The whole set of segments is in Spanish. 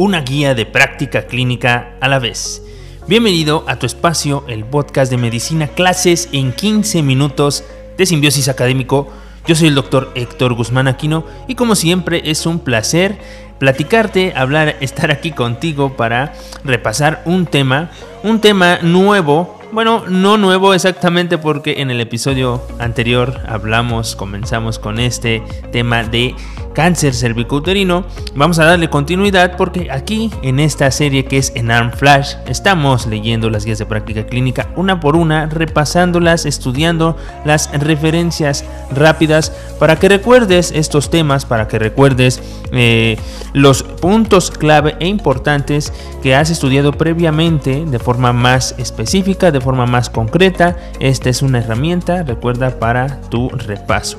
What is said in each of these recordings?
una guía de práctica clínica a la vez. Bienvenido a tu espacio, el podcast de medicina, clases en 15 minutos de simbiosis académico. Yo soy el doctor Héctor Guzmán Aquino y como siempre es un placer platicarte, hablar, estar aquí contigo para repasar un tema, un tema nuevo bueno, no nuevo exactamente porque en el episodio anterior hablamos, comenzamos con este tema de cáncer cervicouterino. Vamos a darle continuidad porque aquí en esta serie que es en Arm Flash estamos leyendo las guías de práctica clínica una por una, repasándolas, estudiando las referencias rápidas para que recuerdes estos temas, para que recuerdes eh, los puntos clave e importantes que has estudiado previamente de forma más específica, de forma más concreta. Esta es una herramienta, recuerda, para tu repaso.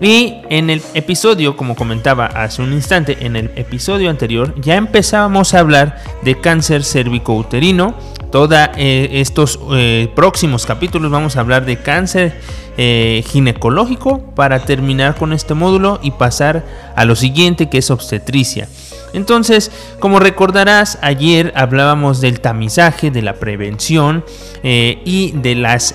Y en el episodio, como comentaba hace un instante, en el episodio anterior ya empezábamos a hablar de cáncer cervicouterino. Todos eh, estos eh, próximos capítulos vamos a hablar de cáncer eh, ginecológico para terminar con este módulo y pasar a lo siguiente que es obstetricia. Entonces, como recordarás, ayer hablábamos del tamizaje, de la prevención y de las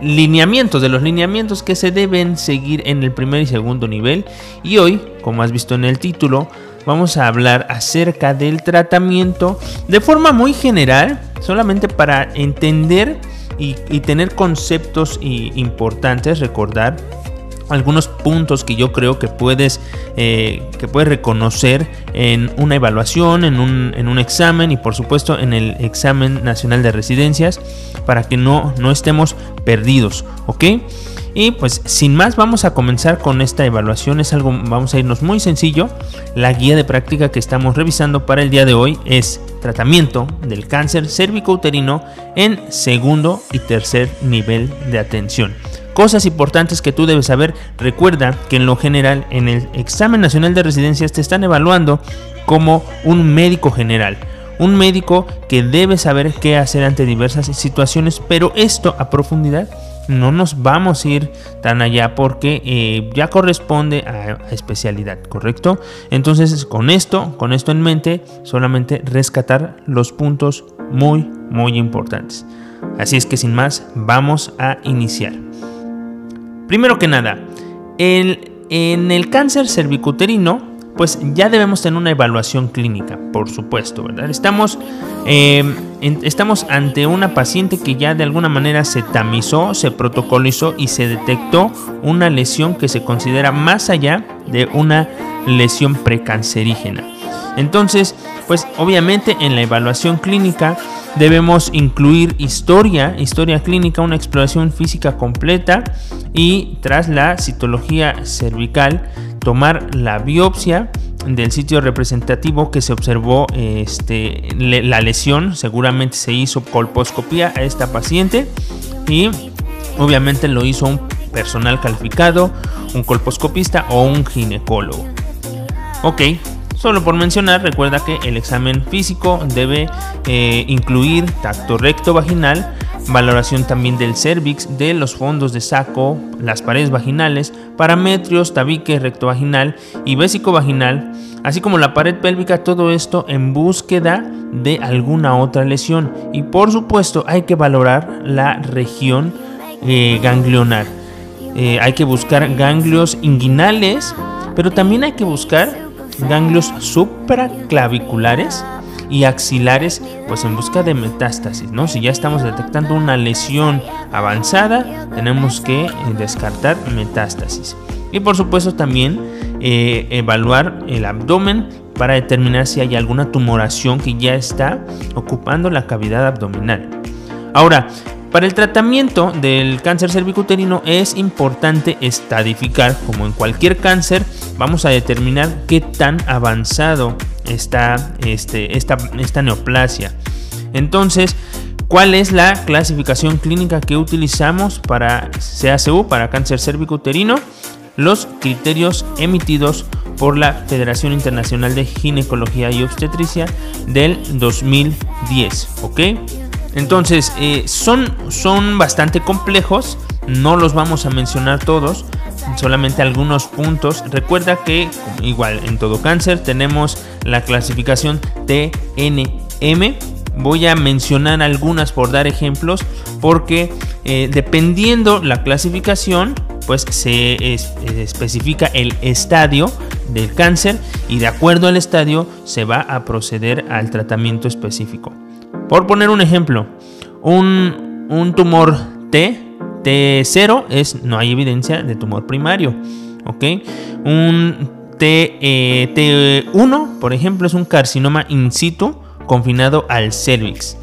lineamientos, de los lineamientos que se deben seguir en el primer y segundo nivel. Y hoy, como has visto en el título, vamos a hablar acerca del tratamiento de forma muy general, solamente para entender y, tener conceptos importantes, recordar algunos puntos que yo creo que puedes, eh, que puedes reconocer en una evaluación, en un, en un, examen y por supuesto en el examen nacional de residencias para que no, no estemos perdidos, ¿ok? Y pues sin más vamos a comenzar con esta evaluación, es algo, vamos a irnos muy sencillo. La guía de práctica que estamos revisando para el día de hoy es tratamiento del cáncer cérvico-uterino en segundo y tercer nivel de atención. Cosas importantes que tú debes saber. Recuerda que en lo general en el examen nacional de residencias te están evaluando como un médico general. Un médico que debe saber qué hacer ante diversas situaciones, pero esto a profundidad no nos vamos a ir tan allá porque eh, ya corresponde a, a, especialidad, ¿correcto? Entonces con esto, con esto en mente, solamente rescatar los puntos muy, muy importantes. Así es que sin más, vamos a iniciar. Primero que nada, en el cáncer cervicuterino, pues ya debemos tener una evaluación clínica, por supuesto, ¿verdad? Estamos, em, estamos ante una paciente que ya de alguna manera se tamizó, se protocolizó y se detectó una lesión que se considera más allá de una lesión precancerígena. Entonces, pues obviamente en la evaluación clínica debemos incluir historia, historia clínica, una exploración física completa y tras la citología cervical tomar la biopsia del sitio representativo que se observó este, la lesión, seguramente se hizo colposcopía a esta paciente y obviamente lo hizo un personal calificado, un colposcopista o un ginecólogo. Ok, Solo por mencionar, recuerda que el examen físico debe eh, incluir tacto recto vaginal, valoración también del cervix, de los fondos de saco, las paredes vaginales, parametrios, tabique recto vaginal y vésico vaginal, así como la pared pélvica, todo esto en búsqueda de alguna otra lesión. Y por supuesto hay que valorar la región eh, ganglionar. Eh, hay que buscar ganglios inguinales, pero también hay que buscar ganglios supraclaviculares y axilares, pues en busca de metástasis, ¿no? Si ya estamos detectando una lesión avanzada, tenemos que eh, descartar metástasis. Y por supuesto también eh, evaluar el abdomen para determinar si hay alguna tumoración que ya está ocupando la cavidad abdominal. Ahora, para el tratamiento del cáncer cervicuterino es importante estadificar, como en cualquier cáncer, vamos a determinar qué tan avanzado está este, esta, esta neoplasia. Entonces, ¿cuál es la clasificación clínica que utilizamos para CACU, para cáncer cervicuterino? Los criterios emitidos por la Federación Internacional de Ginecología y Obstetricia del 2010, ¿ok? Entonces, eh, son, son bastante complejos, no los vamos a mencionar todos, solamente algunos puntos. Recuerda que, igual en todo cáncer, tenemos la clasificación TNM. Voy a mencionar algunas por dar ejemplos, porque eh, dependiendo la clasificación, pues se especifica el estadio del cáncer y de acuerdo al estadio se va a proceder al tratamiento específico. Por poner un ejemplo, un, un tumor T, T0 es no hay evidencia de tumor primario, ¿ok? Un T, eh, T1, por ejemplo, es un carcinoma in situ confinado al cervix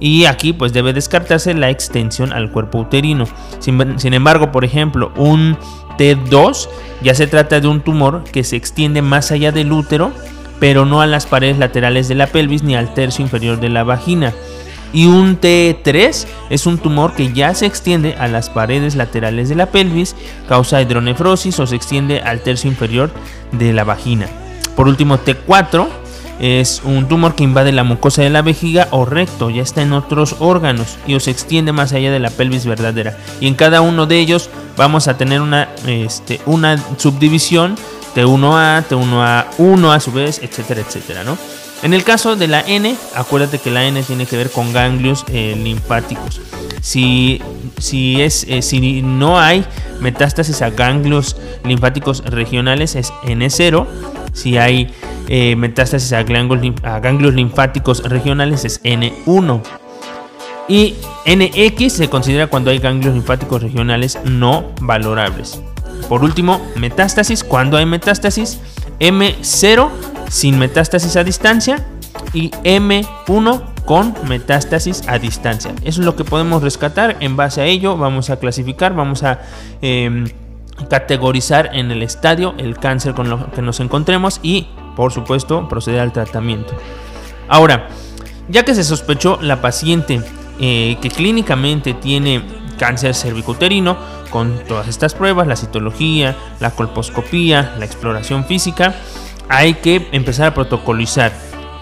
y aquí pues debe descartarse la extensión al cuerpo uterino. Sin, embargo, por ejemplo, un T2 ya se trata de un tumor que se extiende más allá del útero, pero no a las paredes laterales de la pelvis ni al tercio inferior de la vagina. Y un T3 es un tumor que ya se extiende a las paredes laterales de la pelvis, causa hidronefrosis o se extiende al tercio inferior de la vagina. Por último, T4 es un tumor que invade la mucosa de la vejiga o recto, ya está en otros órganos y se extiende más allá de la pelvis verdadera. Y en cada uno de ellos vamos a tener una, este, una subdivisión T1A, T1A1 a su vez, etcétera, etcétera, ¿no? En el caso de la N, acuérdate que la N tiene que ver con ganglios eh, linfáticos. Si, si, es, eh, si no hay metástasis a ganglios linfáticos regionales es N0. Si hay eh, metástasis a ganglios, linfáticos regionales es N1. Y NX se considera cuando hay ganglios linfáticos regionales no valorables. Por último, metástasis, cuando hay metástasis, M0 sin metástasis a distancia y M1 con metástasis a distancia. Eso es lo que podemos rescatar. En base a ello vamos a clasificar, vamos a em, categorizar en el estadio el cáncer con lo que nos encontremos y por supuesto, proceder al tratamiento. Ahora, ya que se sospechó la paciente eh, que clínicamente tiene cáncer cervicuterino, con todas estas pruebas, la citología, la colposcopía, la exploración física, hay que empezar a protocolizar.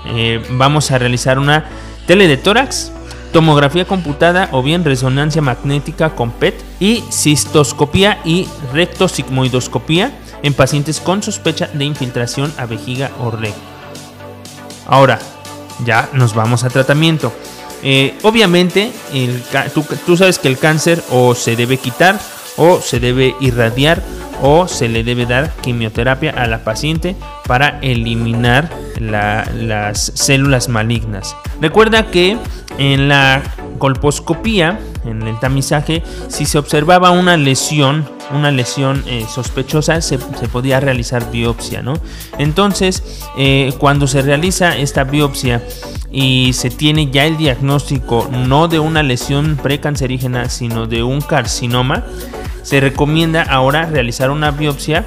Eh, vamos a realizar una tele de tórax, tomografía computada o bien resonancia magnética con PET y cistoscopía y rectosigmoidoscopía en pacientes con sospecha de infiltración a vejiga o recto. Ahora, ya nos vamos a tratamiento. Eh, obviamente, tú, sabes que el cáncer o se debe quitar o se debe irradiar o se le debe dar quimioterapia a la paciente para eliminar las células malignas. Recuerda que en la colposcopía, en el tamizaje, si se observaba una lesión una lesión eh, sospechosa se, podía realizar biopsia, ¿no? Entonces, eh, cuando se realiza esta biopsia y se tiene ya el diagnóstico no de una lesión precancerígena, sino de un carcinoma, se recomienda ahora realizar una biopsia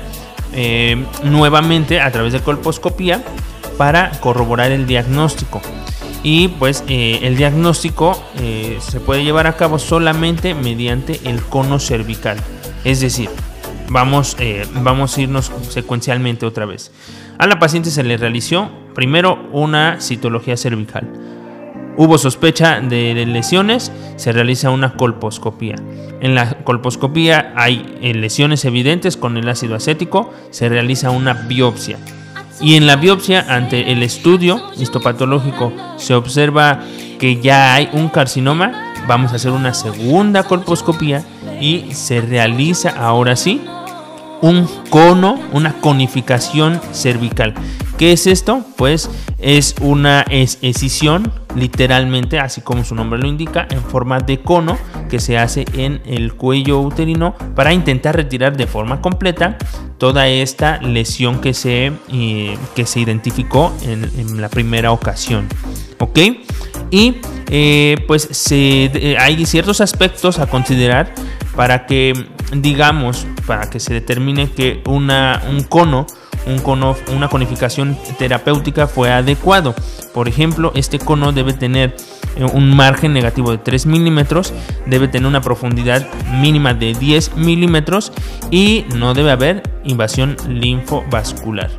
eh, nuevamente a través de colposcopía para corroborar el diagnóstico y pues el diagnóstico se puede llevar a cabo solamente mediante el cono cervical. Es decir, vamos, eh, vamos a irnos secuencialmente otra vez. A la paciente se le realizó primero una citología cervical. Hubo sospecha de lesiones, se realiza una colposcopía. En la colposcopía hay eh, lesiones evidentes con el ácido acético, se realiza una biopsia. Y en la biopsia, ante el estudio histopatológico, se observa que ya hay un carcinoma, vamos a hacer una segunda colposcopía y se realiza ahora sí un cono, una conificación cervical. ¿Qué es esto? Pues es una escisión, literalmente, así como su nombre lo indica, en forma de cono que se hace en el cuello uterino para intentar retirar de forma completa toda esta lesión que se, eh, que se identificó en, la primera ocasión. ¿Ok? Y eh, pues se, hay ciertos aspectos a considerar para que, digamos, para que se determine que una, un cono, un cono, una conificación terapéutica fue adecuado. Por ejemplo, este cono debe tener eh, un margen negativo de 3 milímetros, debe tener una profundidad mínima de 10 milímetros y no debe haber invasión linfovascular.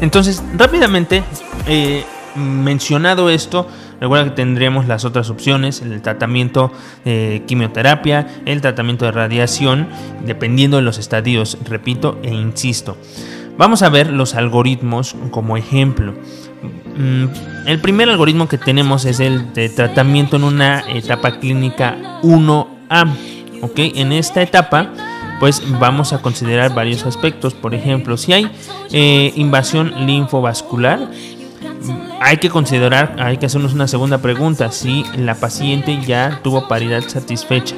Entonces, rápidamente, eh, mencionado esto, Recuerda que tendremos las otras opciones, el tratamiento de quimioterapia, el tratamiento de radiación, dependiendo de los estadios, repito e insisto. Vamos a ver los algoritmos como ejemplo. Mm, el primer algoritmo que tenemos es el de tratamiento en una etapa clínica 1A. ¿ok? En esta etapa pues vamos a considerar varios aspectos. Por ejemplo, si hay eh, invasión linfovascular, hay que considerar, hay que hacernos una segunda pregunta, si la paciente ya tuvo paridad satisfecha.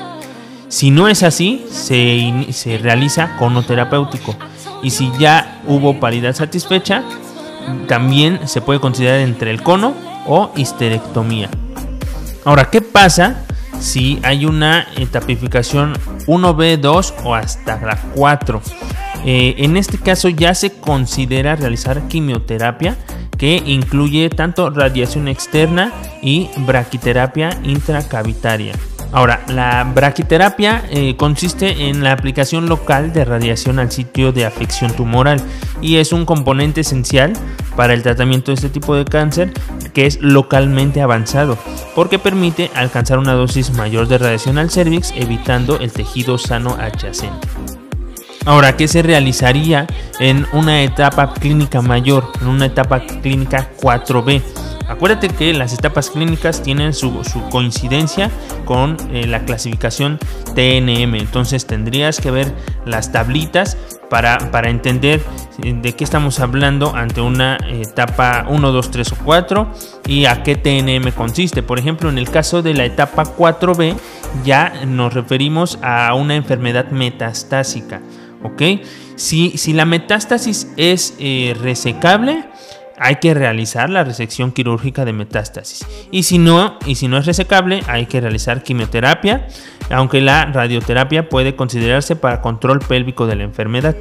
Si no es así, se, se realiza cono terapéutico. Y si ya hubo paridad satisfecha, también se puede considerar entre el cono o histerectomía. Ahora, ¿qué pasa si hay una etapificación 1B, 2 o hasta la 4. Eh, en este caso ya se considera realizar quimioterapia que incluye tanto radiación externa y braquiterapia intracavitaria. Ahora, la braquiterapia eh, consiste en la aplicación local de radiación al sitio de afección tumoral y es un componente esencial para el tratamiento de este tipo de cáncer que es localmente avanzado porque permite alcanzar una dosis mayor de radiación al cervix evitando el tejido sano adyacente. Ahora, ¿qué se realizaría en una etapa clínica mayor, en una etapa clínica 4B? Acuérdate que las etapas clínicas tienen su, coincidencia con eh, la clasificación TNM, entonces tendrías que ver las tablitas para, para, entender eh, de qué estamos hablando ante una etapa 1, 2, 3 o 4 y a qué TNM consiste. Por ejemplo, en el caso de la etapa 4B ya nos referimos a una enfermedad metastásica. ¿Ok? Si, si la metástasis es eh, resecable, hay que realizar la resección quirúrgica de metástasis. Y si no, y si no es resecable, hay que realizar quimioterapia, aunque la radioterapia puede considerarse para control pélvico de la enfermedad.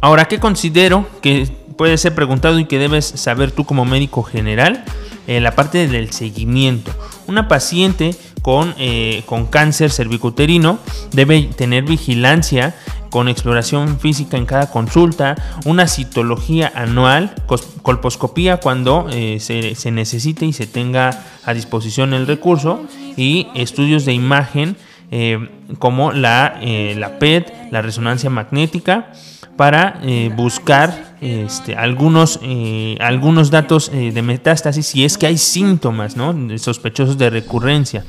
Ahora, ¿qué considero que puede ser preguntado y que debes saber tú como médico general? Eh, la parte del seguimiento. Una paciente con, eh, con cáncer cervicuterino debe tener vigilancia con exploración física en cada consulta, una citología anual, colposcopía cuando eh, se, necesite y se tenga a disposición el recurso y estudios de imagen eh, como la, la, PET, la resonancia magnética, para buscar este, algunos, algunos datos de metástasis si es que hay síntomas ¿no? sospechosos de recurrencia.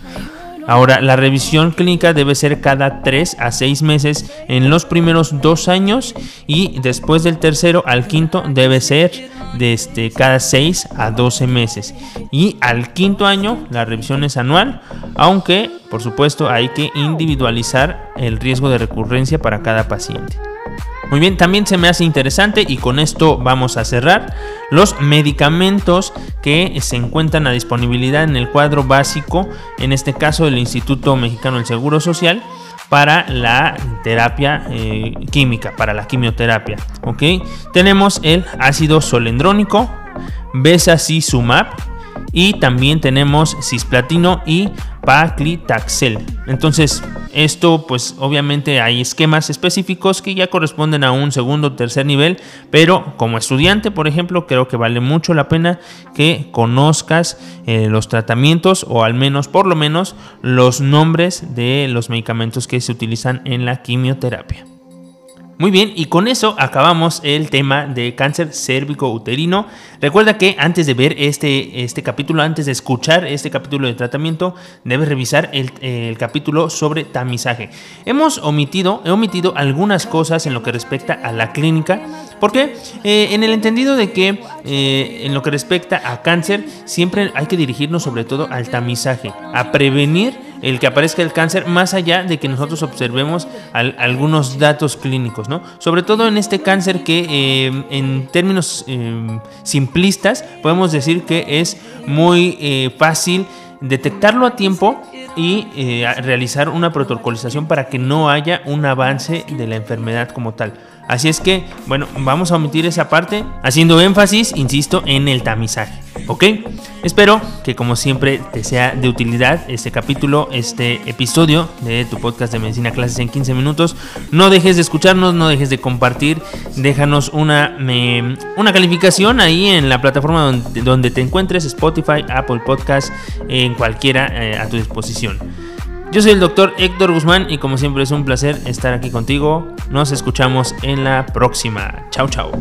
Ahora, la revisión clínica debe ser cada 3 a 6 meses en los primeros 2 años y después del tercero al quinto debe ser este, cada 6 a 12 meses. Y al quinto año la revisión es anual, aunque por supuesto hay que individualizar el riesgo de recurrencia para cada paciente. Muy bien, también se me hace interesante y con esto vamos a cerrar los medicamentos que se encuentran a disponibilidad en el cuadro básico, en este caso del Instituto Mexicano del Seguro Social para la terapia eh, química, para la quimioterapia. ¿ok? Tenemos el ácido solendrónico, Besacizumab y también tenemos cisplatino y paclitaxel. Entonces, esto pues obviamente hay esquemas específicos que ya corresponden a un segundo o tercer nivel, pero como estudiante, por ejemplo, creo que vale mucho la pena que conozcas eh, los tratamientos o al menos, por lo menos, los nombres de los medicamentos que se utilizan en la quimioterapia. Muy bien, y con eso acabamos el tema de cáncer cérvico-uterino. Recuerda que antes de ver este, este capítulo, antes de escuchar este capítulo de tratamiento, debes revisar el, capítulo sobre tamizaje. Hemos omitido, he omitido algunas cosas en lo que respecta a la clínica, porque eh, en el entendido de que eh, en lo que respecta a cáncer, siempre hay que dirigirnos sobre todo al tamizaje, a prevenir el que aparezca el cáncer, más allá de que nosotros observemos algunos datos clínicos, ¿no? Sobre todo en este cáncer que eh, en términos eh, simplistas podemos decir que es muy eh, fácil detectarlo a tiempo y realizar una protocolización para que no haya un avance de la enfermedad como tal. Así es que, bueno, vamos a omitir esa parte, haciendo énfasis, insisto, en el tamizaje. ¿Ok? Espero que como siempre te sea de utilidad este capítulo, este episodio de tu podcast de Medicina Clases en 15 minutos. No dejes de escucharnos, no dejes de compartir, déjanos una, una calificación ahí en la plataforma donde, donde, te encuentres, Spotify, Apple Podcast, en cualquiera eh, a tu disposición. Yo soy el doctor Héctor Guzmán y como siempre es un placer estar aquí contigo. Nos escuchamos en la próxima. Chao, chao.